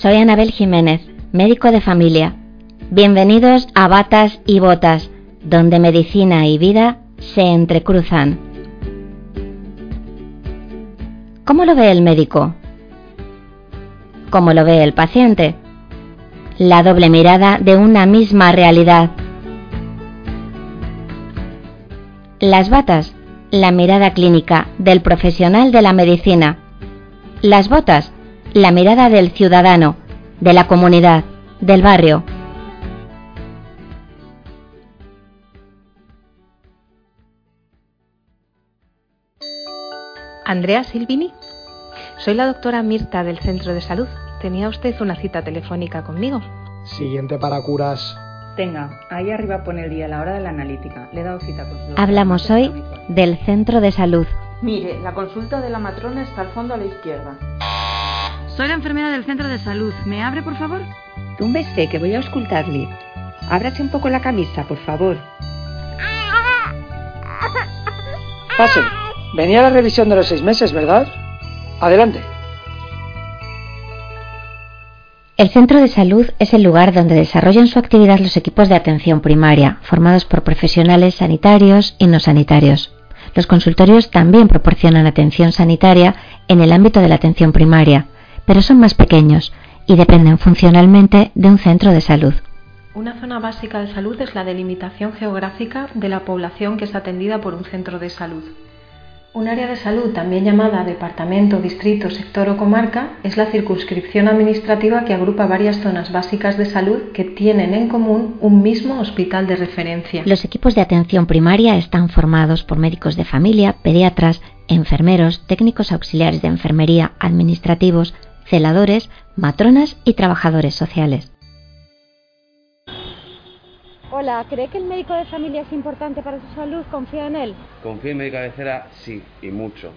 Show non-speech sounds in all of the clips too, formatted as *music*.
Soy Anabel Jiménez, médico de familia. Bienvenidos a Batas y Botas, donde medicina y vida se entrecruzan. ¿Cómo lo ve el médico? ¿Cómo lo ve el paciente? La doble mirada de una misma realidad. Las batas, la mirada clínica del profesional de la medicina. Las botas, la mirada del ciudadano, de la comunidad, del barrio. Andrea Silvini. Soy la doctora Mirta del Centro de Salud. Tenía usted una cita telefónica conmigo. Siguiente para curas. Tenga, ahí arriba pone el día, la hora de la analítica. Le he dado cita con su. Hablamos hoy del Centro de Salud. Mire, la consulta de la matrona está al fondo a la izquierda. Soy la enfermera del centro de salud. ¿Me abre, por favor? Túmbese, que voy a auscultarle. Ábrase un poco la camisa, por favor. Pase. Venía la revisión de los seis meses, ¿verdad? Adelante. El centro de salud es el lugar donde desarrollan su actividad los equipos de atención primaria, formados por profesionales sanitarios y no sanitarios. Los consultorios también proporcionan atención sanitaria en el ámbito de la atención primaria, pero son más pequeños y dependen funcionalmente de un centro de salud. Una zona básica de salud es la delimitación geográfica de la población que es atendida por un centro de salud. Un área de salud, también llamada departamento, distrito, sector o comarca, es la circunscripción administrativa que agrupa varias zonas básicas de salud que tienen en común un mismo hospital de referencia. Los equipos de atención primaria están formados por médicos de familia, pediatras, enfermeros, técnicos auxiliares de enfermería, administrativos, celadores, matronas y trabajadores sociales. Hola, ¿cree que el médico de familia es importante para su salud? ¿Confía en él? Confío en mi cabecera, sí, y mucho.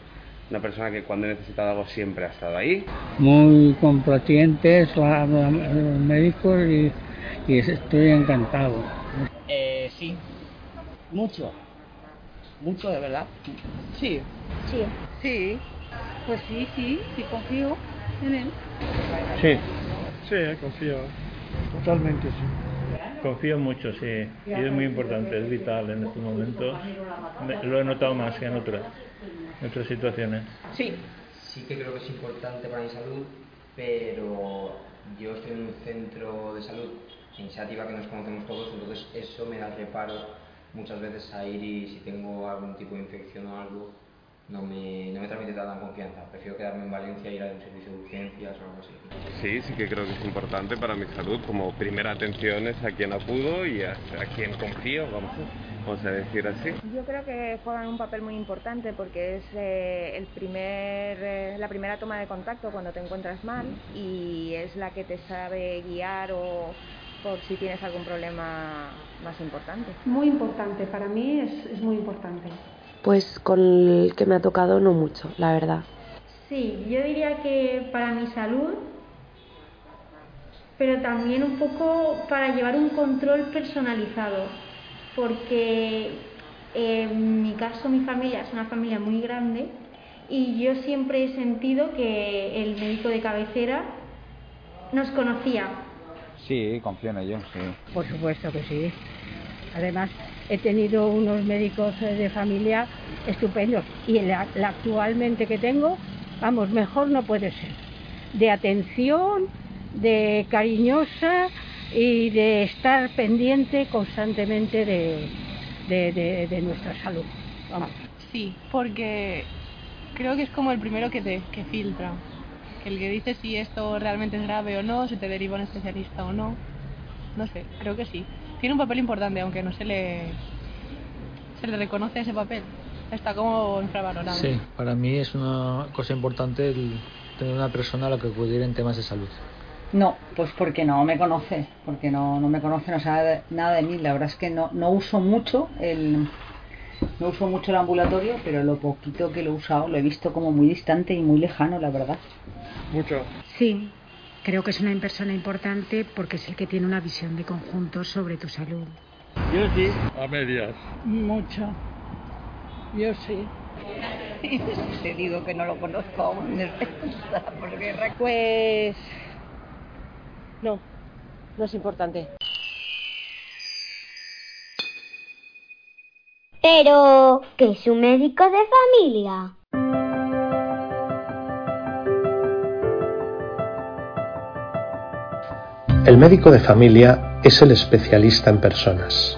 Una persona que cuando he necesitado algo siempre ha estado ahí. Muy complacientes la- la- los médicos y, y estoy encantado. Eh, sí. Mucho. Mucho, de verdad. Sí. Sí. Sí. Pues sí, sí, sí confío en él. Sí, Sí, confío. Totalmente, sí. confío mucho, sí. Y es muy importante, es vital en estos momentos. Me- lo he notado más que en otras, en otras situaciones. Sí. Sí que creo que es importante para mi salud, pero yo estoy en un centro de salud, iniciativa que nos conocemos todos, entonces eso me da reparo muchas veces a ir y si tengo algún tipo de infección o algo, no me, no me transmite tanta confianza. Prefiero quedarme en Valencia e ir a un servicio de urgencias o algo así. Sí, sí que creo que es importante para mi salud. Como primera atención es a quien acudo y a, a quien confío, vamos, vamos a decir así. Yo creo que juegan un papel muy importante porque es eh, el primer, eh, la primera toma de contacto cuando te encuentras mal y es la que te sabe guiar o por si tienes algún problema más importante. Muy importante, para mí es, es muy importante. Pues con el que me ha tocado no mucho, la verdad. Sí, yo diría que para mi salud, pero también un poco para llevar un control personalizado, porque eh, en mi caso mi familia es una familia muy grande y yo siempre he sentido que el médico de cabecera nos conocía. Sí, confío en ellos, sí. Por supuesto que sí. Además, he tenido unos médicos eh, de familia estupendos y la, la actualmente que tengo, vamos, mejor no puede ser. De atención, de cariñosa y de estar pendiente constantemente de, nuestra salud. Vamos. Sí, porque creo que es como el primero que te filtra. El que dice si esto realmente es grave o no, si te deriva un especialista o no. No sé, creo que sí. Tiene un papel importante, aunque no se le, se le reconoce ese papel. está como infravalorado. Sí, para mí es una cosa importante el tener una persona a la que acudir en temas de salud. No, pues porque no me conoce, porque no, no me conoce, no sabe nada de mí. La verdad es que no, no uso mucho el no uso mucho el ambulatorio, pero lo poquito que lo he usado lo he visto como muy distante y muy lejano, la verdad. Mucho. Sí, creo que es una persona importante porque es el que tiene una visión de conjunto sobre tu salud. Yo sí. A medias. Mucho. Yo sí. *laughs* Te digo que no lo conozco aún. Porque... Pues no, no es importante. Pero, ¿qué es un médico de familia? El médico de familia es el especialista en personas.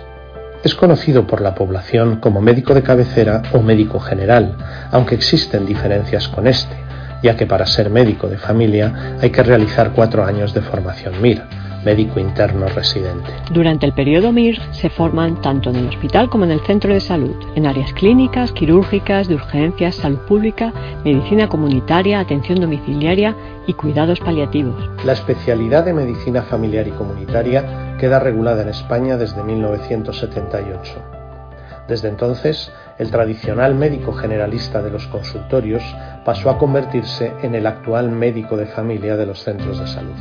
Es conocido por la población como médico de cabecera o médico general, aunque existen diferencias con este ya que para ser médico de familia hay que realizar cuatro años de formación MIR, médico interno residente. Durante el periodo MIR se forman tanto en el hospital como en el centro de salud, en áreas clínicas, quirúrgicas, de urgencias, salud pública, medicina comunitaria, atención domiciliaria y cuidados paliativos. La especialidad de medicina familiar y comunitaria queda regulada en España desde 1978. Desde entonces, el tradicional médico generalista de los consultorios pasó a convertirse en el actual médico de familia de los centros de salud.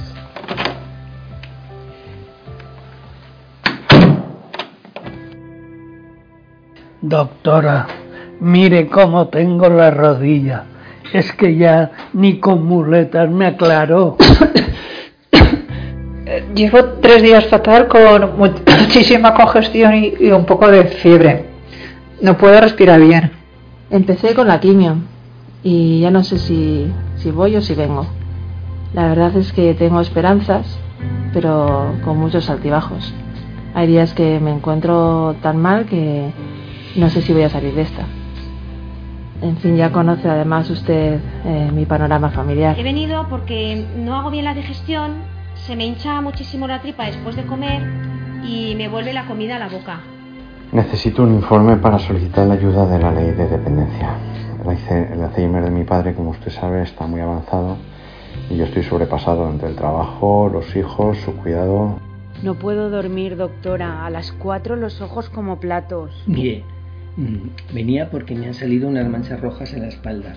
Doctora, mire cómo tengo la rodilla. Es que ya ni con muletas me aclaró. *coughs* Llevo tres días fatal con *coughs* muchísima congestión y, y un poco de fiebre. No puedo respirar bien. Empecé con la quimio y ya no sé si, si voy o si vengo. La verdad es que tengo esperanzas, pero con muchos altibajos. Hay días que me encuentro tan mal que no sé si voy a salir de esta. En fin, ya conoce además usted eh, mi panorama familiar. He venido porque no hago bien la digestión, se me hincha muchísimo la tripa después de comer y me vuelve la comida a la boca. Necesito un informe para solicitar la ayuda de la ley de dependencia. El Alzheimer de mi padre, como usted sabe, está muy avanzado y yo estoy sobrepasado entre el trabajo, los hijos, su cuidado. No puedo dormir, doctora. A las cuatro los ojos como platos. Mire, venía porque me han salido unas manchas rojas en la espalda.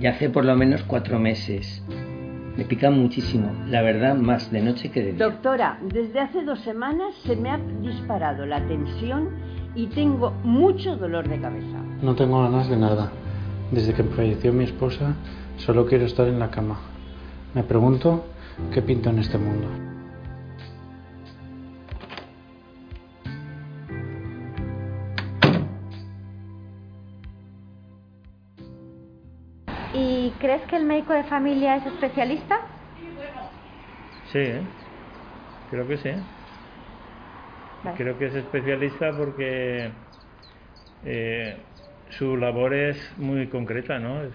Ya hace por lo menos cuatro meses. Me pica muchísimo, la verdad, más de noche que de día. Doctora, desde hace dos semanas se me ha disparado la tensión y tengo mucho dolor de cabeza. No tengo ganas de nada. Desde que falleció mi esposa, solo quiero estar en la cama. Me pregunto qué pinto en este mundo. Crees que el médico de familia es especialista? Sí, ¿eh? creo que sí. Vale. Creo que es especialista porque eh, su labor es muy concreta, ¿no? Es,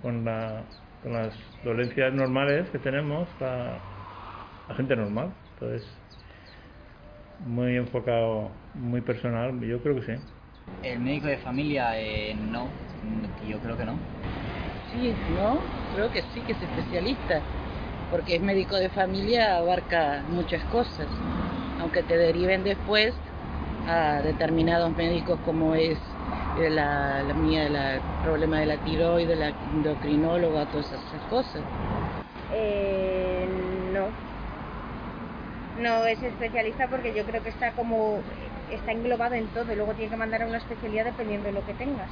con, la, con las dolencias normales que tenemos, la, la gente normal. Entonces, muy enfocado, muy personal, yo creo que sí. El médico de familia, eh, no, yo creo que no. Sí, ¿no? Creo que sí, que es especialista, porque es médico de familia, abarca muchas cosas, aunque te deriven después a determinados médicos como es eh, la, la mía, el problema de la tiroides, la endocrinóloga, todas esas cosas. Eh, no. No es especialista porque yo creo que está como está englobado en todo y luego tiene que mandar a una especialidad dependiendo de lo que tengas.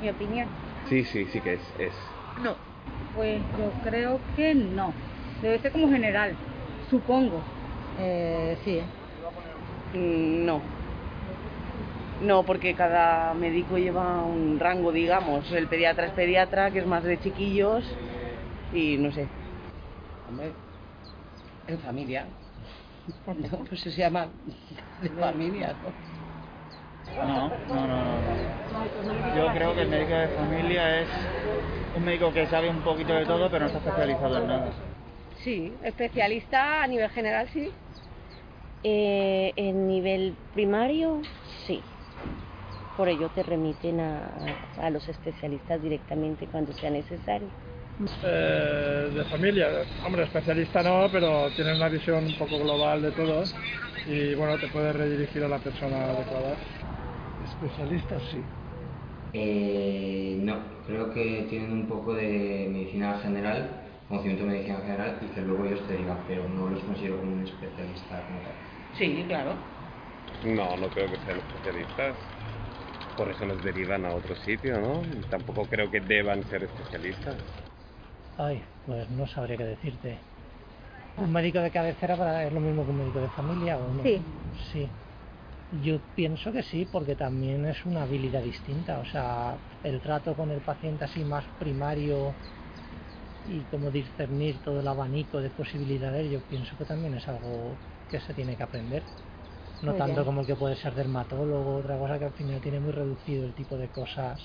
Mi opinión. Sí, sí, sí que es. es. No. Pues yo creo que no. Debe ser como general, supongo. Eh, sí. No. No, porque cada médico lleva un rango, digamos. El pediatra es pediatra, que es más de chiquillos, y no sé. Hombre, en familia. No, pues se llama de familia, ¿no? No, no, no, no. Yo creo que el médico de familia es un médico que sabe un poquito de todo, pero no está especializado en nada. Sí, especialista a nivel general, sí. Eh, en nivel primario, sí. por ello te remiten a, a los especialistas directamente cuando sea necesario. Eh, de familia, hombre, especialista no, pero tiene una visión un poco global de todo y bueno, te puede redirigir a la persona adecuada. Especialista sí. Eh, no, creo que tienen un poco de medicina general, conocimiento de medicina general y que luego ellos te digan, pero no los considero como un especialista como tal. Sí, claro. No, no creo que sean especialistas. Por eso nos derivan a otro sitio, ¿no? Tampoco creo que deban ser especialistas. Ay, pues no sabría qué decirte. ¿Un médico de cabecera para es lo mismo que un médico de familia o no? Sí. Sí. Yo pienso que sí, porque también es una habilidad distinta. O sea, el trato con el paciente así más primario y como discernir todo el abanico de posibilidades, yo pienso que también es algo que se tiene que aprender. No Muy tanto bien. como el que puede ser dermatólogo, otra cosa que al final tiene muy reducido el tipo de cosas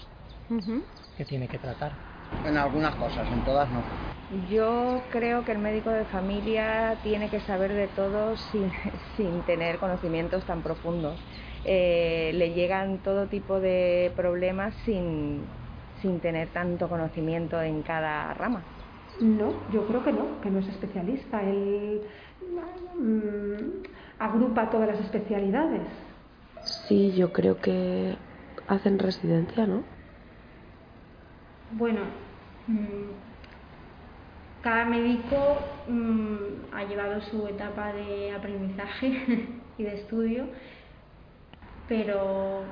que tiene que tratar. En algunas cosas, en todas no. Yo creo que el médico de familia tiene que saber de todo sin, *laughs* sin tener conocimientos tan profundos. Eh, le llegan todo tipo de problemas sin, sin tener tanto conocimiento en cada rama. No, yo creo que no, que no es especialista. Él mm, agrupa todas las especialidades. Sí, yo creo que hacen residencia, ¿no? Bueno, mm, cada médico mm, ha llevado su etapa de aprendizaje *laughs* y de estudio, pero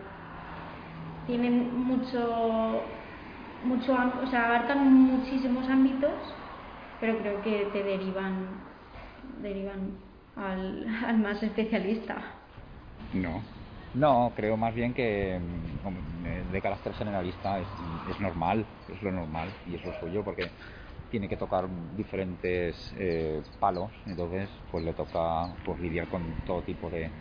tienen mucho, mucho, o sea, abarcan muchísimos ámbitos, pero creo que te derivan, derivan al, *laughs* al más especialista. No. No, creo más bien que mm, de carácter generalista es, es normal, es lo normal y es lo suyo porque tiene que tocar diferentes eh, palos, entonces pues le toca pues lidiar con todo tipo de,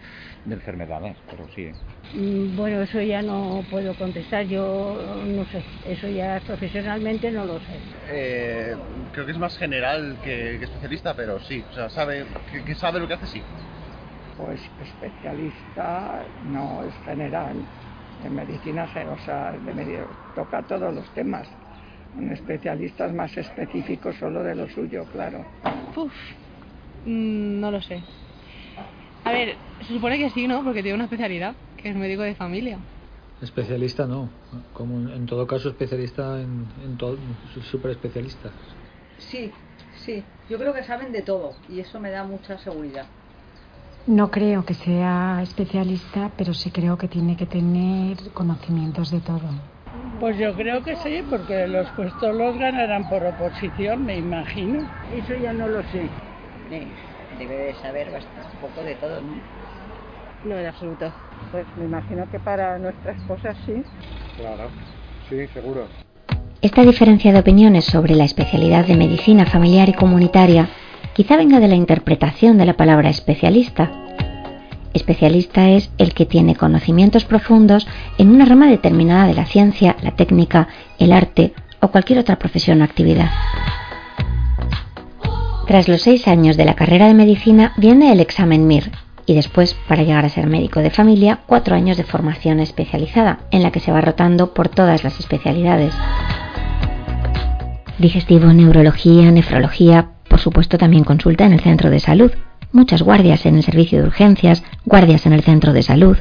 de enfermedades, pero sí. Mm, Bueno, eso ya no puedo contestar, yo no sé, eso ya profesionalmente no lo sé. Eh, creo que es más general que, que especialista, pero sí, o sea, sabe que, que sabe lo que hace, sí. Pues especialista no es general. En medicina, ge- o sea, de medio, toca todos los temas. Un especialista es más específico solo de lo suyo, claro. Uf, mm, no lo sé. A ver, se supone que sí, ¿no? Porque tiene una especialidad, que es médico de familia. Especialista no, como en, todo caso especialista en, en todo, super especialista. Sí, sí. Yo creo que saben de todo y eso me da mucha seguridad. No creo que sea especialista, pero sí creo que tiene que tener conocimientos de todo. Pues yo creo que sí, porque los puestos los ganarán por oposición, me imagino. Eso ya no lo sé. Debe de saber bastante, un poco de todo, ¿no? No, en absoluto. Pues me imagino que para nuestras cosas sí. Claro, sí, seguro. Esta diferencia de opiniones sobre la especialidad de medicina familiar y comunitaria quizá venga de la interpretación de la palabra especialista. Especialista es el que tiene conocimientos profundos en una rama determinada de la ciencia, la técnica, el arte o cualquier otra profesión o actividad. Tras los seis años de la carrera de medicina viene el examen MIR y después, para llegar a ser médico de familia, cuatro años de formación especializada, en la que se va rotando por todas las especialidades. Digestivo, neurología, nefrología, por supuesto también consulta en el centro de salud, muchas guardias en el servicio de urgencias, guardias en el centro de salud.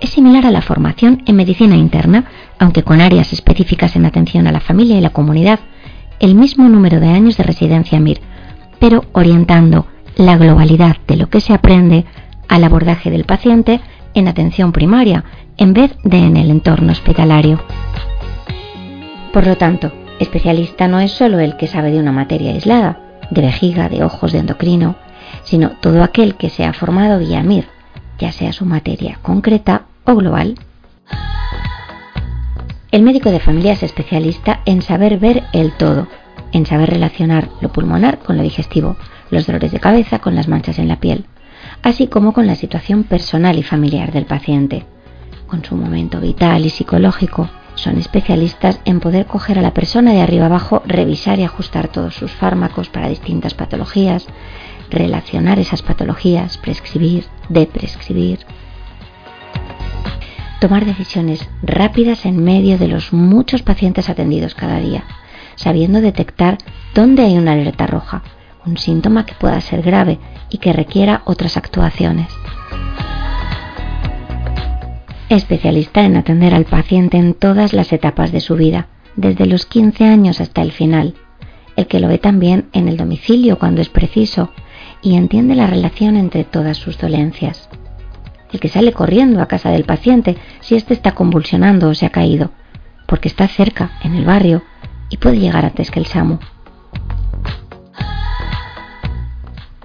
Es similar a la formación en medicina interna, aunque con áreas específicas en atención a la familia y la comunidad, el mismo número de años de residencia MIR, pero orientando la globalidad de lo que se aprende al abordaje del paciente en atención primaria, en vez de en el entorno hospitalario. Por lo tanto, especialista no es solo el que sabe de una materia aislada, de vejiga, de ojos, de endocrino, sino todo aquel que se ha formado vía MIR, ya sea su materia concreta o global. El médico de familia es especialista en saber ver el todo, en saber relacionar lo pulmonar con lo digestivo, los dolores de cabeza con las manchas en la piel, así como con la situación personal y familiar del paciente, con su momento vital y psicológico. Son especialistas en poder coger a la persona de arriba abajo, revisar y ajustar todos sus fármacos para distintas patologías, relacionar esas patologías, prescribir, deprescribir. tomar decisiones rápidas en medio de los muchos pacientes atendidos cada día, sabiendo detectar dónde hay una alerta roja, un síntoma que pueda ser grave y que requiera otras actuaciones. Especialista en atender al paciente en todas las etapas de su vida, desde los 15 años hasta el final, el que lo ve también en el domicilio cuando es preciso y entiende la relación entre todas sus dolencias el que sale corriendo a casa del paciente si éste está convulsionando o se ha caído, porque está cerca, en el barrio, y puede llegar antes que el SAMU.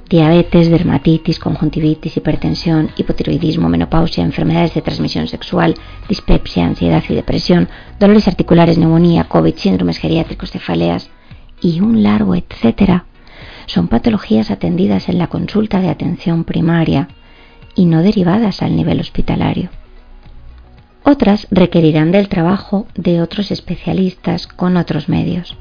Diabetes, dermatitis, conjuntivitis, hipertensión, hipotiroidismo, menopausia, enfermedades de transmisión sexual, dispepsia, ansiedad y depresión, dolores articulares, neumonía, COVID, síndromes geriátricos, cefaleas y un largo etcétera son patologías atendidas en la consulta de atención primaria y no derivadas al nivel hospitalario. Otras requerirán del trabajo de otros especialistas con otros medios.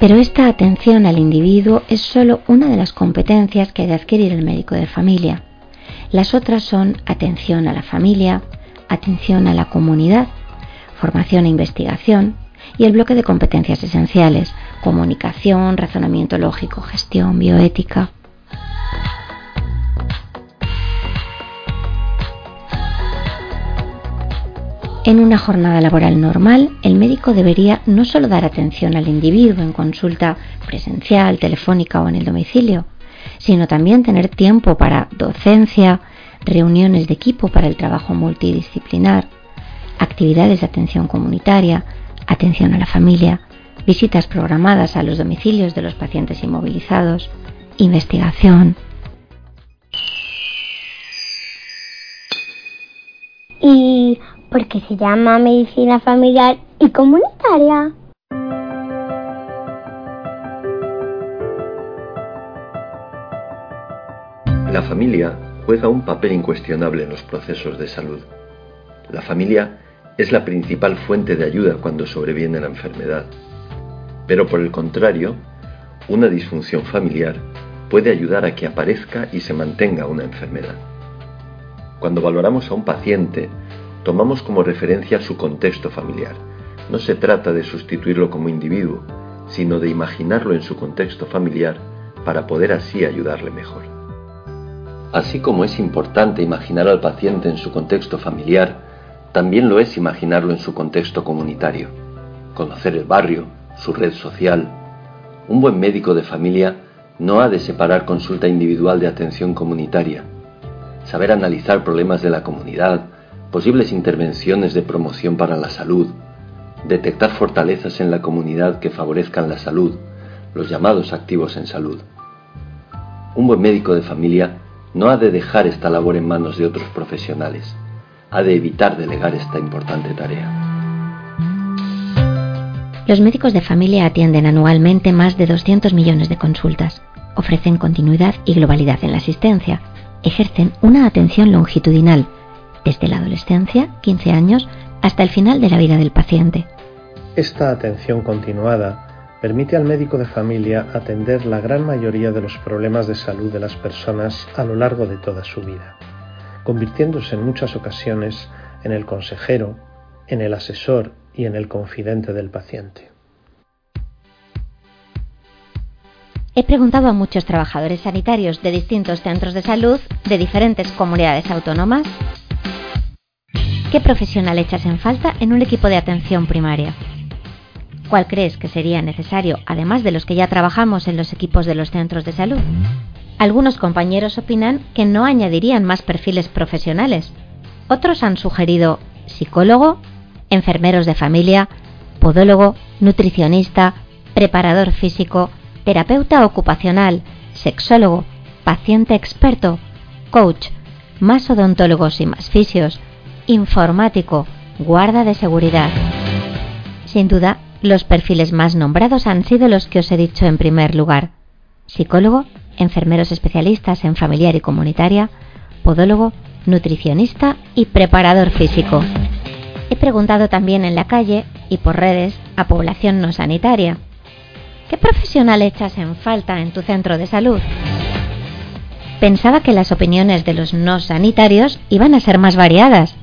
Pero esta atención al individuo es solo una de las competencias que ha de adquirir el médico de familia. Las otras son atención a la familia, atención a la comunidad, formación e investigación y el bloque de competencias esenciales, comunicación, razonamiento lógico, gestión, bioética. En una jornada laboral normal, el médico debería no solo dar atención al individuo en consulta presencial, telefónica o en el domicilio, sino también tener tiempo para docencia, reuniones de equipo para el trabajo multidisciplinar, actividades de atención comunitaria, atención a la familia, visitas programadas a los domicilios de los pacientes inmovilizados, investigación. Y porque se llama medicina familiar y comunitaria. La familia juega un papel incuestionable en los procesos de salud. La familia es la principal fuente de ayuda cuando sobreviene la enfermedad. Pero por el contrario, una disfunción familiar puede ayudar a que aparezca y se mantenga una enfermedad. Cuando valoramos a un paciente, tomamos como referencia su contexto familiar. No se trata de sustituirlo como individuo, sino de imaginarlo en su contexto familiar para poder así ayudarle mejor. Así como es importante imaginar al paciente en su contexto familiar, también lo es imaginarlo en su contexto comunitario. Conocer el barrio, su red social. Un buen médico de familia no ha de separar consulta individual de atención comunitaria. Saber analizar problemas de la comunidad, posibles intervenciones de promoción para la salud, detectar fortalezas en la comunidad que favorezcan la salud, los llamados activos en salud. Un buen médico de familia no ha de dejar esta labor en manos de otros profesionales, ha de evitar delegar esta importante tarea. Los médicos de familia atienden anualmente más de 200 millones de consultas, ofrecen continuidad y globalidad en la asistencia, ejercen una atención longitudinal desde la adolescencia, 15 años, hasta el final de la vida del paciente. Esta atención continuada permite al médico de familia atender la gran mayoría de los problemas de salud de las personas a lo largo de toda su vida, convirtiéndose en muchas ocasiones en el consejero, en el asesor y en el confidente del paciente. He preguntado a muchos trabajadores sanitarios de distintos centros de salud de diferentes comunidades autónomas ¿Qué profesional echas en falta en un equipo de atención primaria? ¿Cuál crees que sería necesario, además de los que ya trabajamos en los equipos de los centros de salud? Algunos compañeros opinan que no añadirían más perfiles profesionales. Otros han sugerido psicólogo, enfermeros de familia, podólogo, nutricionista, preparador físico, terapeuta ocupacional, sexólogo, paciente experto, coach, más odontólogos y más fisios, informático, guarda de seguridad. Sin duda, los perfiles más nombrados han sido los que os he dicho en primer lugar. Psicólogo, enfermeros especialistas en familiar y comunitaria, podólogo, nutricionista y preparador físico. He preguntado también en la calle y por redes a población no sanitaria. ¿Qué profesional echas en falta en tu centro de salud? Pensaba que las opiniones de los no sanitarios iban a ser más variadas,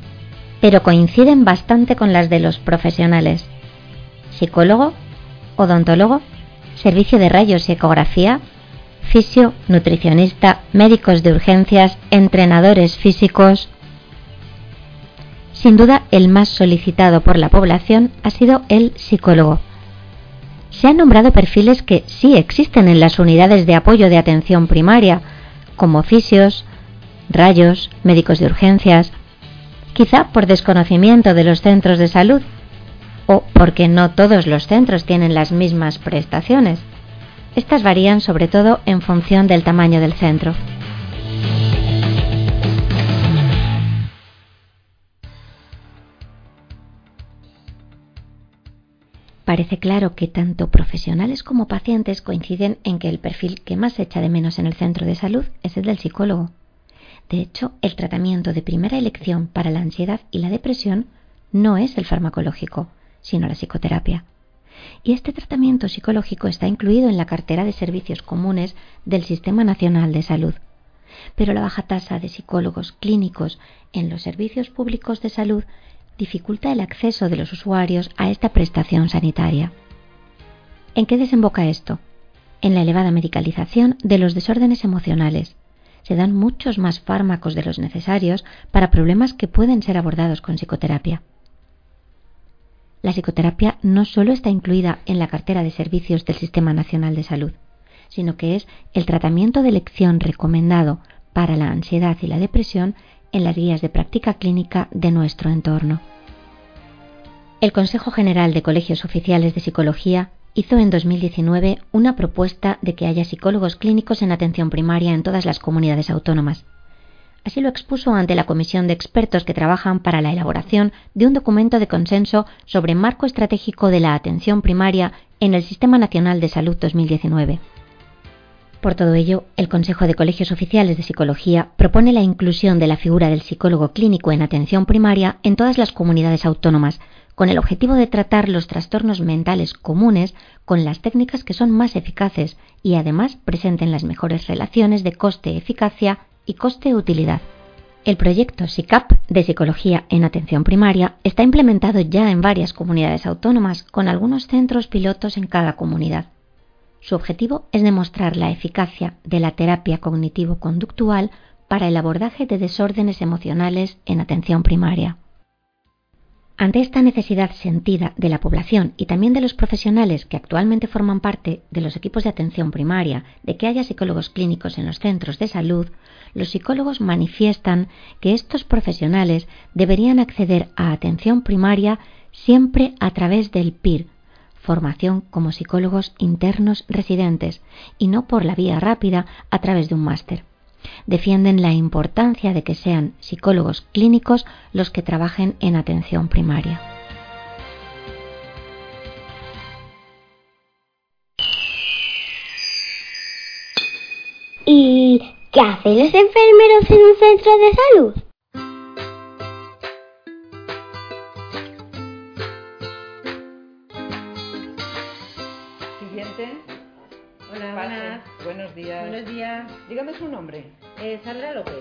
pero coinciden bastante con las de los profesionales. Psicólogo, odontólogo, servicio de rayos y ecografía, fisio, nutricionista, médicos de urgencias, entrenadores físicos. Sin duda, el más solicitado por la población ha sido el psicólogo. Se han nombrado perfiles que sí existen en las unidades de apoyo de atención primaria, como fisios, rayos, médicos de urgencias, quizá por desconocimiento de los centros de salud o porque no todos los centros tienen las mismas prestaciones. Estas varían sobre todo en función del tamaño del centro. Parece claro que tanto profesionales como pacientes coinciden en que el perfil que más echa de menos en el centro de salud es el del psicólogo. De hecho, el tratamiento de primera elección para la ansiedad y la depresión no es el farmacológico, sino la psicoterapia. Y este tratamiento psicológico está incluido en la cartera de servicios comunes del Sistema Nacional de Salud. Pero la baja tasa de psicólogos clínicos en los servicios públicos de salud dificulta el acceso de los usuarios a esta prestación sanitaria. ¿En qué desemboca esto? En la elevada medicalización de los desórdenes emocionales, se dan muchos más fármacos de los necesarios para problemas que pueden ser abordados con psicoterapia. La psicoterapia no solo está incluida en la cartera de servicios del Sistema Nacional de Salud, sino que es el tratamiento de elección recomendado para la ansiedad y la depresión en las guías de práctica clínica de nuestro entorno. El Consejo General de Colegios Oficiales de Psicología hizo en 2019 una propuesta de que haya psicólogos clínicos en atención primaria en todas las comunidades autónomas. Así lo expuso ante la comisión de expertos que trabajan para la elaboración de un documento de consenso sobre marco estratégico de la atención primaria en el Sistema Nacional de Salud 2019. Por todo ello, el Consejo de Colegios Oficiales de Psicología propone la inclusión de la figura del psicólogo clínico en atención primaria en todas las comunidades autónomas, con el objetivo de tratar los trastornos mentales comunes con las técnicas que son más eficaces y además presenten las mejores relaciones de coste-eficacia y coste-utilidad. El proyecto SICAP de Psicología en Atención Primaria está implementado ya en varias comunidades autónomas con algunos centros pilotos en cada comunidad. Su objetivo es demostrar la eficacia de la terapia cognitivo-conductual para el abordaje de desórdenes emocionales en atención primaria. Ante esta necesidad sentida de la población y también de los profesionales que actualmente forman parte de los equipos de atención primaria de que haya psicólogos clínicos en los centros de salud, los psicólogos manifiestan que estos profesionales deberían acceder a atención primaria siempre a través del PIR, formación como psicólogos internos residentes, y no por la vía rápida a través de un máster defienden la importancia de que sean psicólogos clínicos los que trabajen en atención primaria. ¿Y qué hacen los enfermeros en un centro de salud? Buenas. Buenos días. Buenos días. Dígame su nombre. Eh, Sandra López.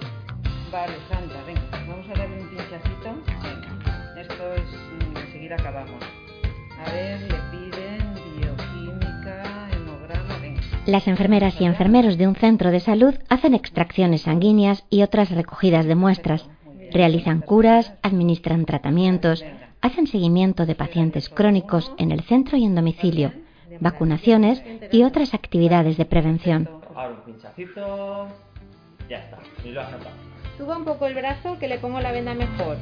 Vale, Sandra, venga, vamos a darle un pinchacito. Venga, esto es, mm, enseguida acabamos. A ver, le piden bioquímica, hemograma, venga. Las enfermeras y enfermeros de un centro de salud hacen extracciones sanguíneas y otras recogidas de muestras, realizan curas, administran tratamientos, hacen seguimiento de pacientes crónicos en el centro y en domicilio, vacunaciones y otras actividades de prevención. Ahora un pinchacito. Ya está. Y lo has notado. Suba un poco el brazo que le pongo la venda mejor.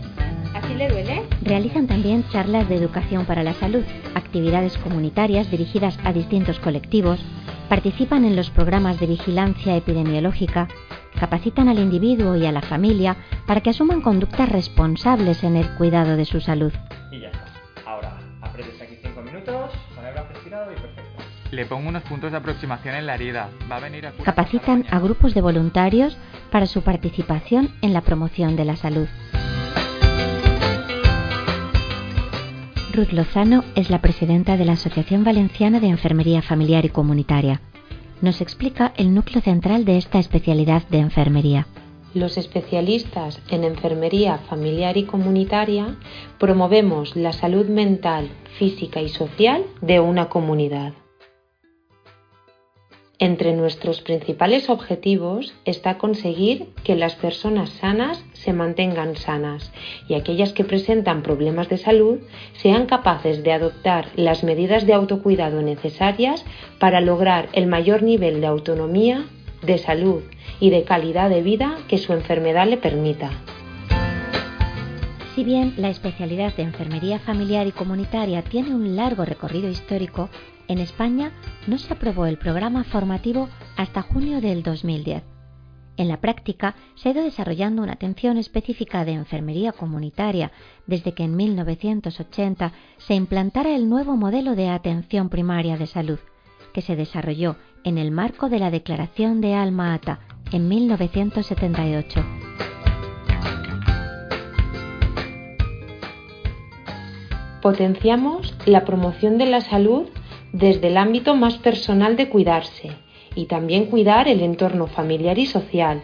¿Así le duele? Realizan también charlas de educación para la salud, actividades comunitarias dirigidas a distintos colectivos, participan en los programas de vigilancia epidemiológica, capacitan al individuo y a la familia para que asuman conductas responsables en el cuidado de su salud. Y ya está. Le pongo unos puntos de aproximación en la herida. Va a venir a Capacitan a grupos de voluntarios para su participación en la promoción de la salud. Ruth Lozano es la presidenta de la Asociación Valenciana de Enfermería Familiar y Comunitaria. nos explica el núcleo central de esta especialidad de enfermería. Los especialistas en enfermería familiar y comunitaria promovemos la salud mental, física y social de una comunidad. Entre nuestros principales objetivos está conseguir que las personas sanas se mantengan sanas y aquellas que presentan problemas de salud sean capaces de adoptar las medidas de autocuidado necesarias para lograr el mayor nivel de autonomía, de salud y de calidad de vida que su enfermedad le permita. Si bien la especialidad de enfermería familiar y comunitaria tiene un largo recorrido histórico, en España no se aprobó el programa formativo hasta junio del 2010. En la práctica se ha ido desarrollando una atención específica de enfermería comunitaria desde que en 1980 se implantara el nuevo modelo de atención primaria de salud, que se desarrolló en el marco de la Declaración de Alma Ata en 1978. Potenciamos la promoción de la salud desde el ámbito más personal de cuidarse y también cuidar el entorno familiar y social,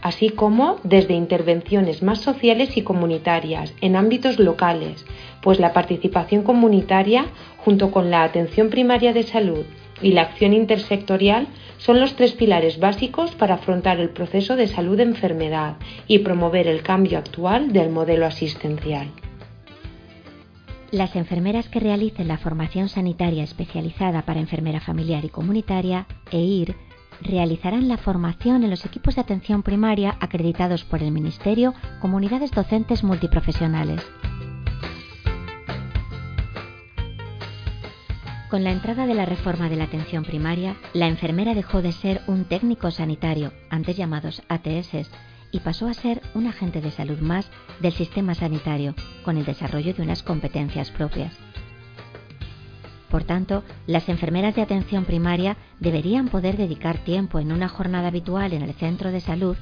así como desde intervenciones más sociales y comunitarias en ámbitos locales, pues la participación comunitaria, junto con la atención primaria de salud y la acción intersectorial, son los tres pilares básicos para afrontar el proceso de salud-enfermedad y promover el cambio actual del modelo asistencial. Las enfermeras que realicen la formación sanitaria especializada para enfermera familiar y comunitaria, EIR, realizarán la formación en los equipos de atención primaria acreditados por el Ministerio Comunidades Docentes Multiprofesionales. Con la entrada de la reforma de la atención primaria, la enfermera dejó de ser un técnico sanitario, antes llamados ATS, y pasó a ser un agente de salud más del sistema sanitario, con el desarrollo de unas competencias propias. Por tanto, las enfermeras de atención primaria deberían poder dedicar tiempo en una jornada habitual en el centro de salud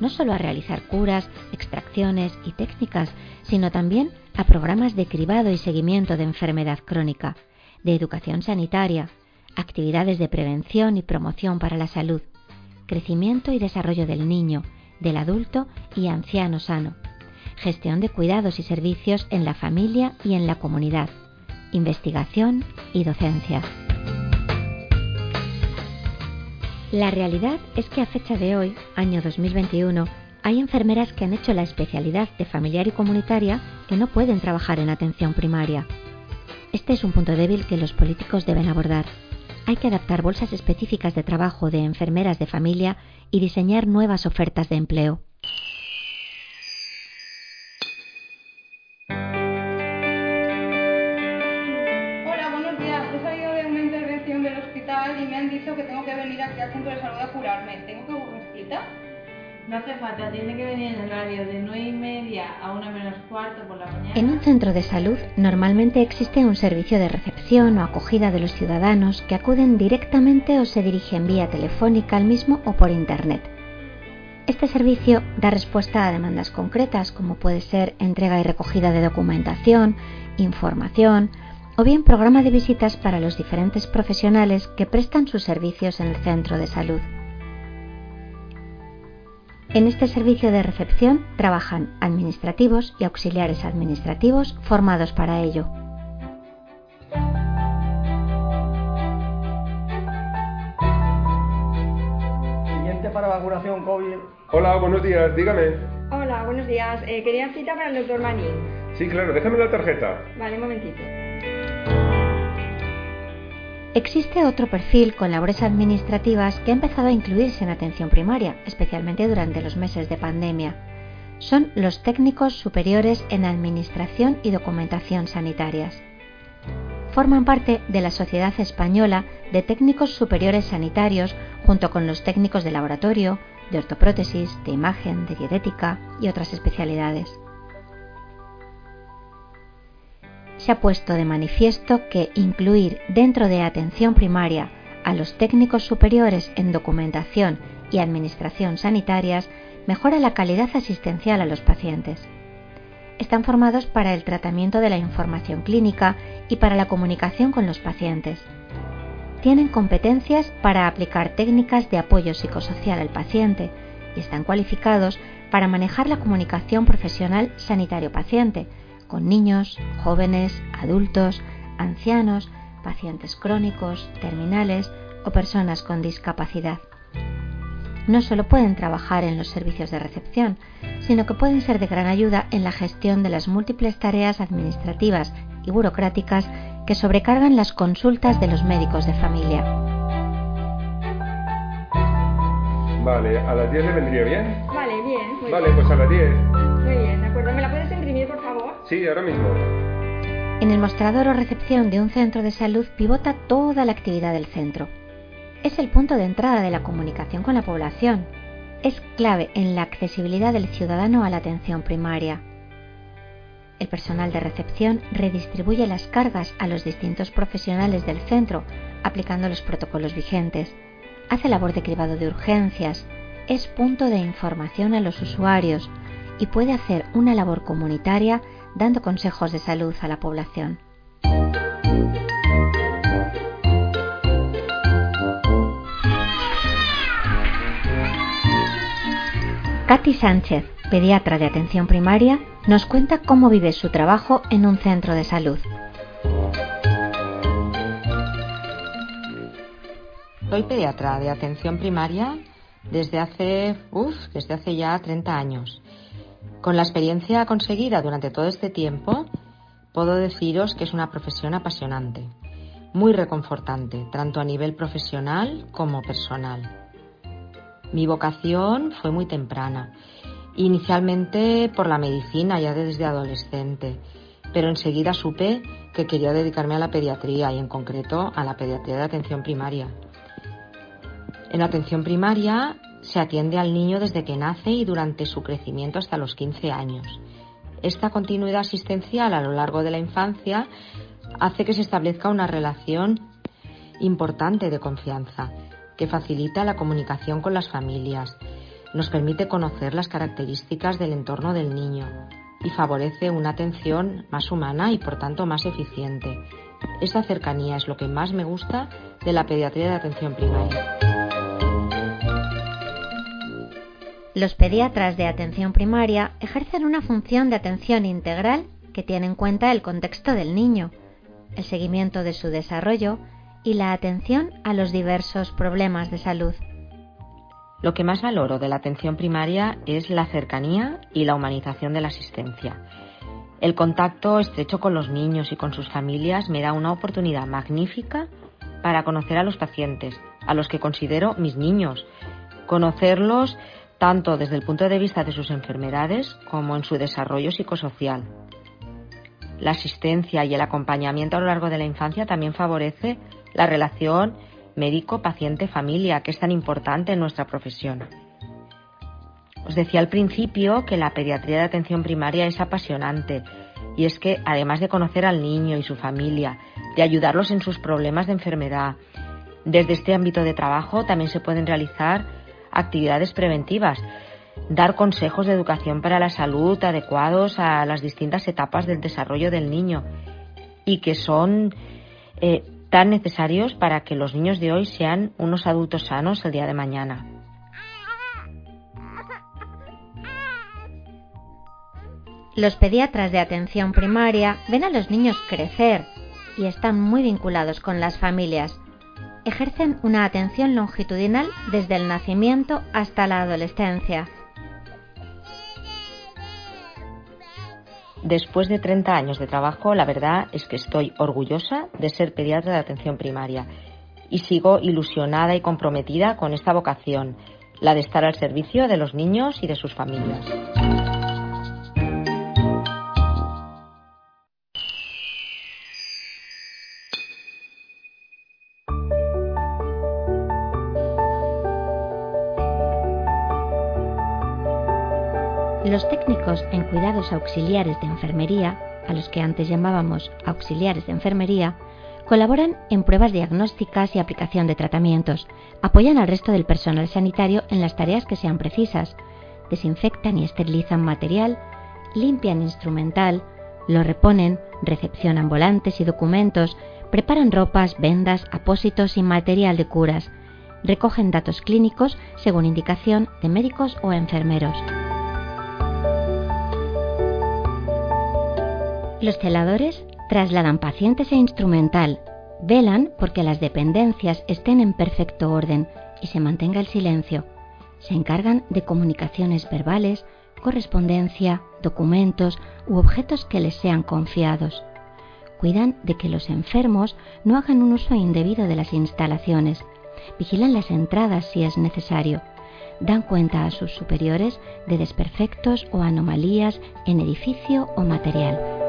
no solo a realizar curas, extracciones y técnicas, sino también a programas de cribado y seguimiento de enfermedad crónica, de educación sanitaria, actividades de prevención y promoción para la salud, crecimiento y desarrollo del niño, del adulto y anciano sano, gestión de cuidados y servicios en la familia y en la comunidad, investigación y docencia. La realidad es que a fecha de hoy, año 2021, hay enfermeras que han hecho la especialidad de familiar y comunitaria que no pueden trabajar en atención primaria. Este es un punto débil que los políticos deben abordar. Hay que adaptar bolsas específicas de trabajo de enfermeras de familia y diseñar nuevas ofertas de empleo. No hace falta, tiene que venir en horario de 9 y media a 1 menos cuarto por la mañana. En un centro de salud normalmente existe un servicio de recepción o acogida de los ciudadanos que acuden directamente o se dirigen vía telefónica al mismo o por internet. Este servicio da respuesta a demandas concretas como puede ser entrega y recogida de documentación, información o bien programa de visitas para los diferentes profesionales que prestan sus servicios en el centro de salud. En este servicio de recepción trabajan administrativos y auxiliares administrativos formados para ello. Siguiente para vacunación COVID. Hola, buenos días, dígame. Hola, buenos días. Eh, quería cita para el doctor Manín. Sí, claro, déjame la tarjeta. Vale, un momentito. Existe otro perfil con labores administrativas que ha empezado a incluirse en atención primaria, especialmente durante los meses de pandemia. Son los técnicos superiores en administración y documentación sanitarias. Forman parte de la Sociedad Española de Técnicos Superiores Sanitarios junto con los técnicos de laboratorio, de ortoprótesis, de imagen, de dietética y otras especialidades. Se ha puesto de manifiesto que incluir dentro de atención primaria a los técnicos superiores en documentación y administración sanitarias mejora la calidad asistencial a los pacientes. Están formados para el tratamiento de la información clínica y para la comunicación con los pacientes. tienen competencias para aplicar técnicas de apoyo psicosocial al paciente y están cualificados para manejar la comunicación profesional sanitario-paciente con niños, jóvenes, adultos, ancianos, pacientes crónicos, terminales o personas con discapacidad. No solo pueden trabajar en los servicios de recepción, sino que pueden ser de gran ayuda en la gestión de las múltiples tareas administrativas y burocráticas que sobrecargan las consultas de los médicos de familia. Vale, ¿a las 10 le vendría bien? Vale, bien. muy Vale, bien. pues a las 10. Sí, ahora mismo. En el mostrador o recepción de un centro de salud pivota toda la actividad del centro. Es el punto de entrada de la comunicación con la población. Es clave en la accesibilidad del ciudadano a la atención primaria. El personal de recepción redistribuye las cargas a los distintos profesionales del centro, aplicando los protocolos vigentes. Hace labor de cribado de urgencias, es punto de información a los usuarios y puede hacer una labor comunitaria dando consejos de salud a la población. Katy Sánchez, pediatra de atención primaria, nos cuenta cómo vive su trabajo en un centro de salud. Soy pediatra de atención primaria desde hace, uf, desde hace ya 30 años. Con la experiencia conseguida durante todo este tiempo, puedo deciros que es una profesión apasionante, muy reconfortante, tanto a nivel profesional como personal. Mi vocación fue muy temprana, inicialmente por la medicina ya desde adolescente, pero enseguida supe que quería dedicarme a la pediatría y en concreto a la pediatría de atención primaria. En atención primaria se atiende al niño desde que nace y durante su crecimiento hasta los 15 años. Esta continuidad asistencial a lo largo de la infancia hace que se establezca una relación importante de confianza que facilita la comunicación con las familias, nos permite conocer las características del entorno del niño y favorece una atención más humana y por tanto más eficiente. Esa cercanía es lo que más me gusta de la pediatría de atención primaria. Los pediatras de atención primaria ejercen una función de atención integral que tiene en cuenta el contexto del niño, el seguimiento de su desarrollo y la atención a los diversos problemas de salud. Lo que más valoro de la atención primaria es la cercanía y la humanización de la asistencia. El contacto estrecho con los niños y con sus familias me da una oportunidad magnífica para conocer a los pacientes, a los que considero mis niños, conocerlos tanto desde el punto de vista de sus enfermedades como en su desarrollo psicosocial. La asistencia y el acompañamiento a lo largo de la infancia también favorece la relación médico-paciente-familia, que es tan importante en nuestra profesión. Os decía al principio que la pediatría de atención primaria es apasionante y es que además de conocer al niño y su familia, de ayudarlos en sus problemas de enfermedad, desde este ámbito de trabajo también se pueden realizar actividades preventivas, dar consejos de educación para la salud adecuados a las distintas etapas del desarrollo del niño y que son eh, tan necesarios para que los niños de hoy sean unos adultos sanos el día de mañana. Los pediatras de atención primaria ven a los niños crecer y están muy vinculados con las familias. Ejercen una atención longitudinal desde el nacimiento hasta la adolescencia. Después de 30 años de trabajo, la verdad es que estoy orgullosa de ser pediatra de atención primaria y sigo ilusionada y comprometida con esta vocación, la de estar al servicio de los niños y de sus familias. Los técnicos en cuidados auxiliares de enfermería, a los que antes llamábamos auxiliares de enfermería, colaboran en pruebas diagnósticas y aplicación de tratamientos, apoyan al resto del personal sanitario en las tareas que sean precisas, desinfectan y esterilizan material, limpian instrumental, lo reponen, recepcionan volantes y documentos, preparan ropas, vendas, apósitos y material de curas. Recogen datos clínicos según indicación de médicos o enfermeros. Los celadores trasladan pacientes e instrumental, velan porque las dependencias estén en perfecto orden y se mantenga el silencio. Se encargan de comunicaciones verbales, correspondencia, documentos u objetos que les sean confiados. Cuidan de que los enfermos no hagan un uso indebido de las instalaciones. Vigilan las entradas si es necesario. Dan cuenta a sus superiores de desperfectos o anomalías en edificio o material.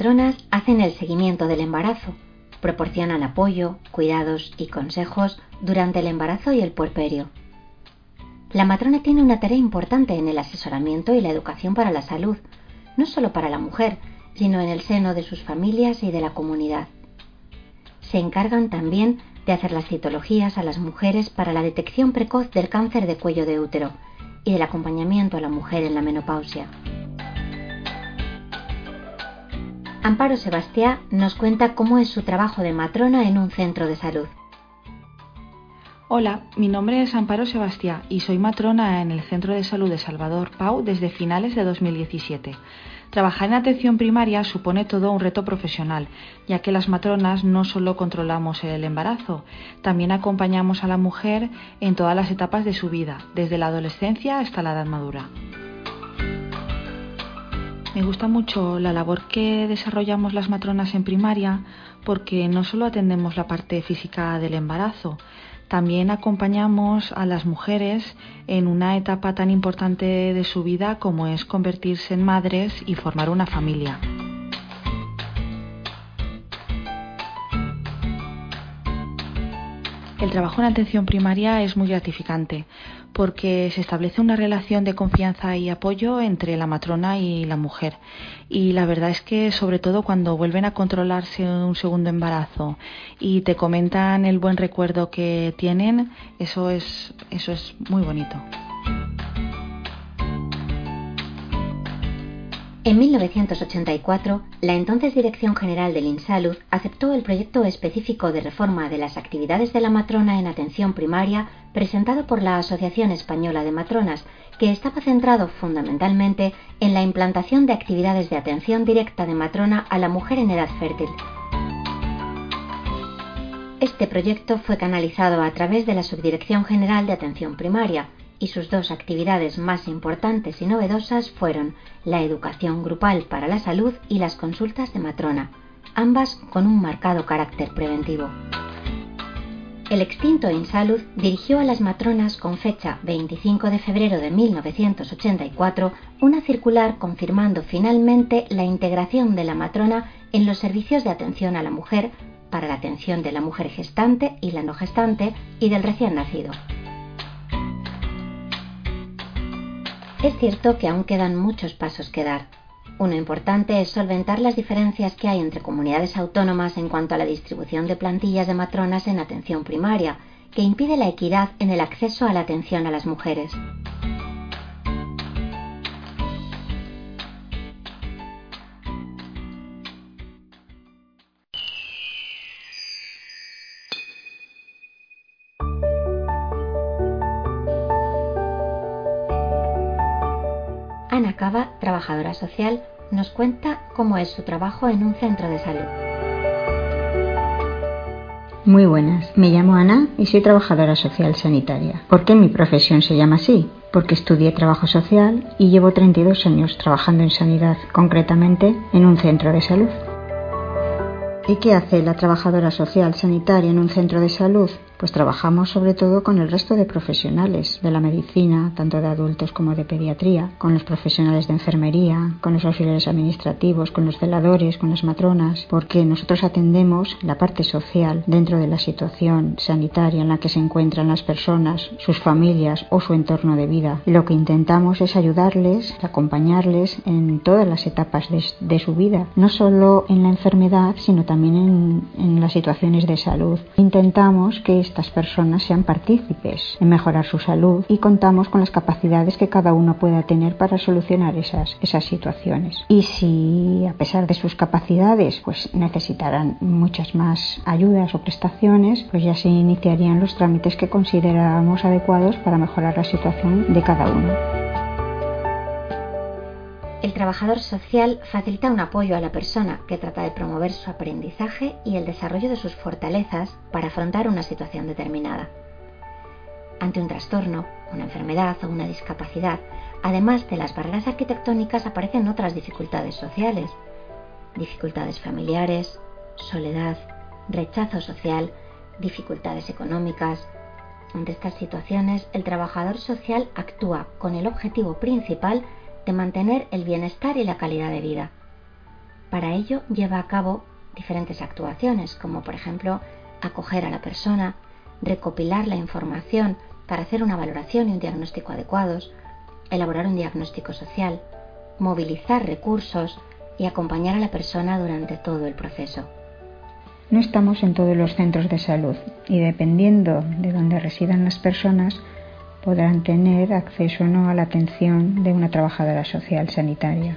Matronas hacen el seguimiento del embarazo, proporcionan apoyo, cuidados y consejos durante el embarazo y el puerperio. La matrona tiene una tarea importante en el asesoramiento y la educación para la salud, no solo para la mujer, sino en el seno de sus familias y de la comunidad. Se encargan también de hacer las citologías a las mujeres para la detección precoz del cáncer de cuello de útero y del acompañamiento a la mujer en la menopausia. Amparo Sebastián nos cuenta cómo es su trabajo de matrona en un centro de salud. Hola, mi nombre es Amparo Sebastián y soy matrona en el Centro de Salud de Salvador Pau desde finales de 2017. Trabajar en atención primaria supone todo un reto profesional, ya que las matronas no solo controlamos el embarazo, también acompañamos a la mujer en todas las etapas de su vida, desde la adolescencia hasta la edad madura. Me gusta mucho la labor que desarrollamos las matronas en primaria porque no solo atendemos la parte física del embarazo, también acompañamos a las mujeres en una etapa tan importante de su vida como es convertirse en madres y formar una familia. El trabajo en atención primaria es muy gratificante porque se establece una relación de confianza y apoyo entre la matrona y la mujer. Y la verdad es que sobre todo cuando vuelven a controlarse un segundo embarazo y te comentan el buen recuerdo que tienen, eso es, eso es muy bonito. En 1984, la entonces Dirección General del INSALUD aceptó el proyecto específico de reforma de las actividades de la matrona en atención primaria presentado por la Asociación Española de Matronas, que estaba centrado fundamentalmente en la implantación de actividades de atención directa de matrona a la mujer en edad fértil. Este proyecto fue canalizado a través de la Subdirección General de Atención Primaria, y sus dos actividades más importantes y novedosas fueron la educación grupal para la salud y las consultas de matrona, ambas con un marcado carácter preventivo. El extinto Insalud dirigió a las matronas con fecha 25 de febrero de 1984 una circular confirmando finalmente la integración de la matrona en los servicios de atención a la mujer para la atención de la mujer gestante y la no gestante y del recién nacido. Es cierto que aún quedan muchos pasos que dar. Uno importante es solventar las diferencias que hay entre comunidades autónomas en cuanto a la distribución de plantillas de matronas en atención primaria, que impide la equidad en el acceso a la atención a las mujeres. Trabajadora social, nos cuenta cómo es su trabajo en un centro de salud. Muy buenas, me llamo Ana y soy trabajadora social sanitaria. ¿Por qué mi profesión se llama así? Porque estudié trabajo social y llevo 32 años trabajando en sanidad, concretamente en un centro de salud. ¿Y qué hace la trabajadora social sanitaria en un centro de salud? Pues trabajamos sobre todo con el resto de profesionales de la medicina, tanto de adultos como de pediatría, con los profesionales de enfermería, con los auxiliares administrativos, con los celadores, con las matronas, porque nosotros atendemos la parte social dentro de la situación sanitaria en la que se encuentran las personas, sus familias o su entorno de vida. Lo que intentamos es ayudarles, acompañarles en todas las etapas de, su vida, no solo en la enfermedad, sino también en, en las situaciones de salud. Intentamos que estas personas sean partícipes en mejorar su salud y contamos con las capacidades que cada uno pueda tener para solucionar esas, esas situaciones. Y si a pesar de sus capacidades pues necesitarán muchas más ayudas o prestaciones, pues ya se iniciarían los trámites que consideramos adecuados para mejorar la situación de cada uno. El trabajador social facilita un apoyo a la persona que trata de promover su aprendizaje y el desarrollo de sus fortalezas para afrontar una situación determinada. Ante un trastorno, una enfermedad o una discapacidad, además de las barreras arquitectónicas aparecen otras dificultades sociales, dificultades familiares, soledad, rechazo social, dificultades económicas. Ante estas situaciones, el trabajador social actúa con el objetivo principal de mantener el bienestar y la calidad de vida. Para ello lleva a cabo diferentes actuaciones, como por ejemplo acoger a la persona, recopilar la información para hacer una valoración y un diagnóstico adecuados, elaborar un diagnóstico social, movilizar recursos y acompañar a la persona durante todo el proceso. No estamos en todos los centros de salud y dependiendo de donde residan las personas, podrán tener acceso o no a la atención de una trabajadora social sanitaria.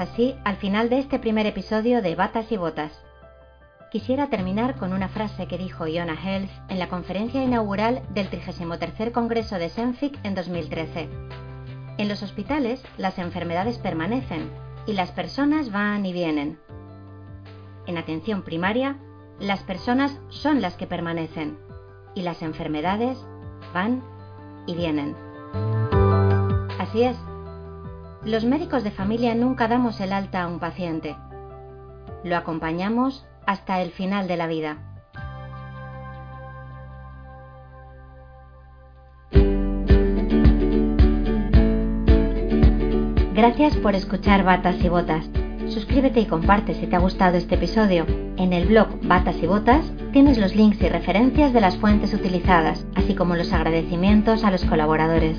Así al final de este primer episodio de Batas y Botas. Quisiera terminar con una frase que dijo Iona Health en la conferencia inaugural del 33 Congreso de Senfic en 2013. En los hospitales las enfermedades permanecen y las personas van y vienen. En atención primaria, las personas son las que permanecen y las enfermedades van y vienen. Así es, los médicos de familia nunca damos el alta a un paciente. Lo acompañamos hasta el final de la vida. Gracias por escuchar Batas y Botas. Suscríbete y comparte si te ha gustado este episodio. En el blog Batas y Botas tienes los links y referencias de las fuentes utilizadas, así como los agradecimientos a los colaboradores.